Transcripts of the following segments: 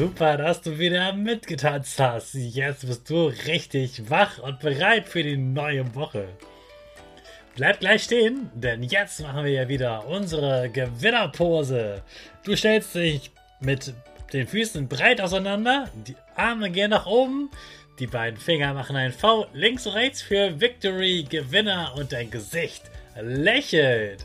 Super, dass du wieder mitgetanzt hast. Jetzt bist du richtig wach und bereit für die neue Woche. Bleib gleich stehen, denn jetzt machen wir ja wieder unsere Gewinnerpose. Du stellst dich mit den Füßen breit auseinander, die Arme gehen nach oben, die beiden Finger machen ein V links und rechts für Victory, Gewinner und dein Gesicht lächelt.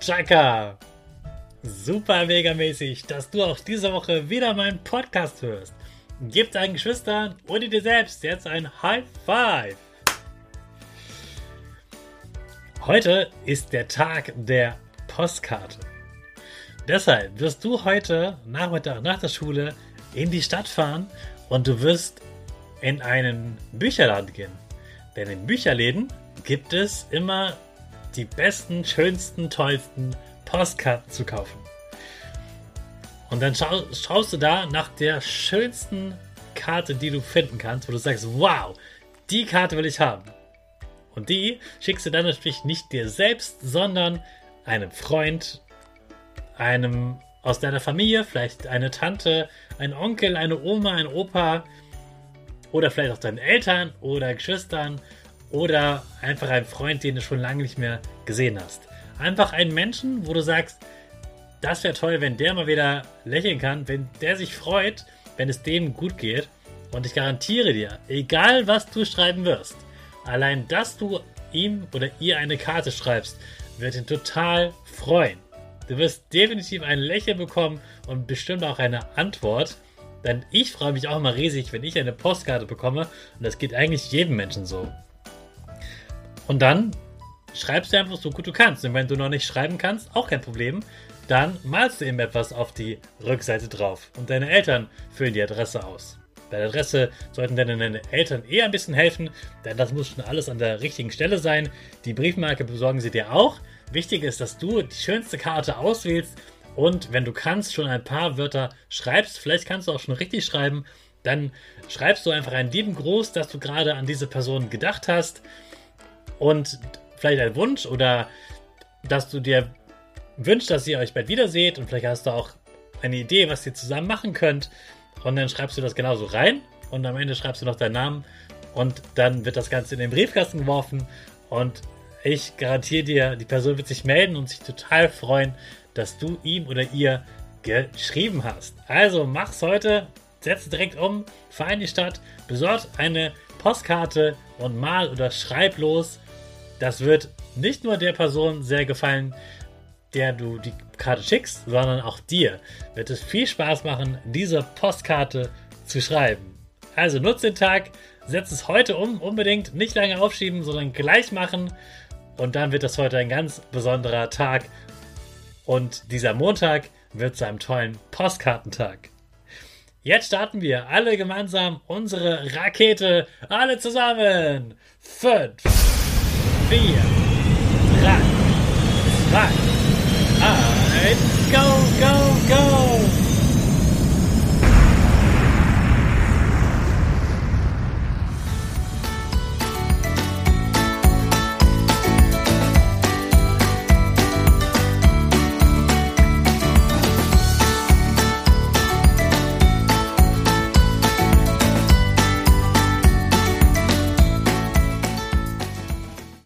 Chaka. Super mega mäßig, dass du auch diese Woche wieder meinen Podcast hörst. Gib deinen Geschwistern und dir selbst jetzt ein High Five. Heute ist der Tag der Postkarte. Deshalb wirst du heute Nachmittag nach der Schule in die Stadt fahren und du wirst in einen Bücherladen gehen. Denn in Bücherläden gibt es immer die besten, schönsten, tollsten Postkarten zu kaufen. Und dann schau, schaust du da nach der schönsten Karte, die du finden kannst, wo du sagst, wow, die Karte will ich haben. Und die schickst du dann natürlich nicht dir selbst, sondern einem Freund, einem aus deiner Familie, vielleicht eine Tante, ein Onkel, eine Oma, ein Opa oder vielleicht auch deinen Eltern oder Geschwistern oder einfach ein Freund, den du schon lange nicht mehr gesehen hast. Einfach einen Menschen, wo du sagst, das wäre toll, wenn der mal wieder lächeln kann, wenn der sich freut, wenn es dem gut geht. Und ich garantiere dir, egal was du schreiben wirst, allein dass du ihm oder ihr eine Karte schreibst, wird ihn total freuen. Du wirst definitiv ein Lächeln bekommen und bestimmt auch eine Antwort. Denn ich freue mich auch immer riesig, wenn ich eine Postkarte bekomme. Und das geht eigentlich jedem Menschen so. Und dann schreibst du einfach so gut du kannst. Und wenn du noch nicht schreiben kannst, auch kein Problem. Dann malst du eben etwas auf die Rückseite drauf. Und deine Eltern füllen die Adresse aus. Bei der Adresse sollten deine Eltern eher ein bisschen helfen, denn das muss schon alles an der richtigen Stelle sein. Die Briefmarke besorgen sie dir auch. Wichtig ist, dass du die schönste Karte auswählst und wenn du kannst, schon ein paar Wörter schreibst. Vielleicht kannst du auch schon richtig schreiben. Dann schreibst du einfach einen lieben Gruß, dass du gerade an diese Person gedacht hast und vielleicht ein Wunsch oder dass du dir wünschst, dass ihr euch bald wiederseht und vielleicht hast du auch eine Idee, was ihr zusammen machen könnt. Und dann schreibst du das genauso rein und am Ende schreibst du noch deinen Namen und dann wird das Ganze in den Briefkasten geworfen und ich garantiere dir, die Person wird sich melden und sich total freuen, dass du ihm oder ihr geschrieben hast. Also mach's heute, setz direkt um, fahr in die Stadt, besorg eine Postkarte und mal oder schreib los. Das wird nicht nur der Person sehr gefallen, der du die Karte schickst, sondern auch dir wird es viel Spaß machen, diese Postkarte zu schreiben. Also nutze den Tag, setz es heute um, unbedingt nicht lange aufschieben, sondern gleich machen und dann wird das heute ein ganz besonderer Tag und dieser Montag wird zu einem tollen Postkartentag. Jetzt starten wir alle gemeinsam unsere Rakete. Alle zusammen. Fünf, vier, eins, go, go!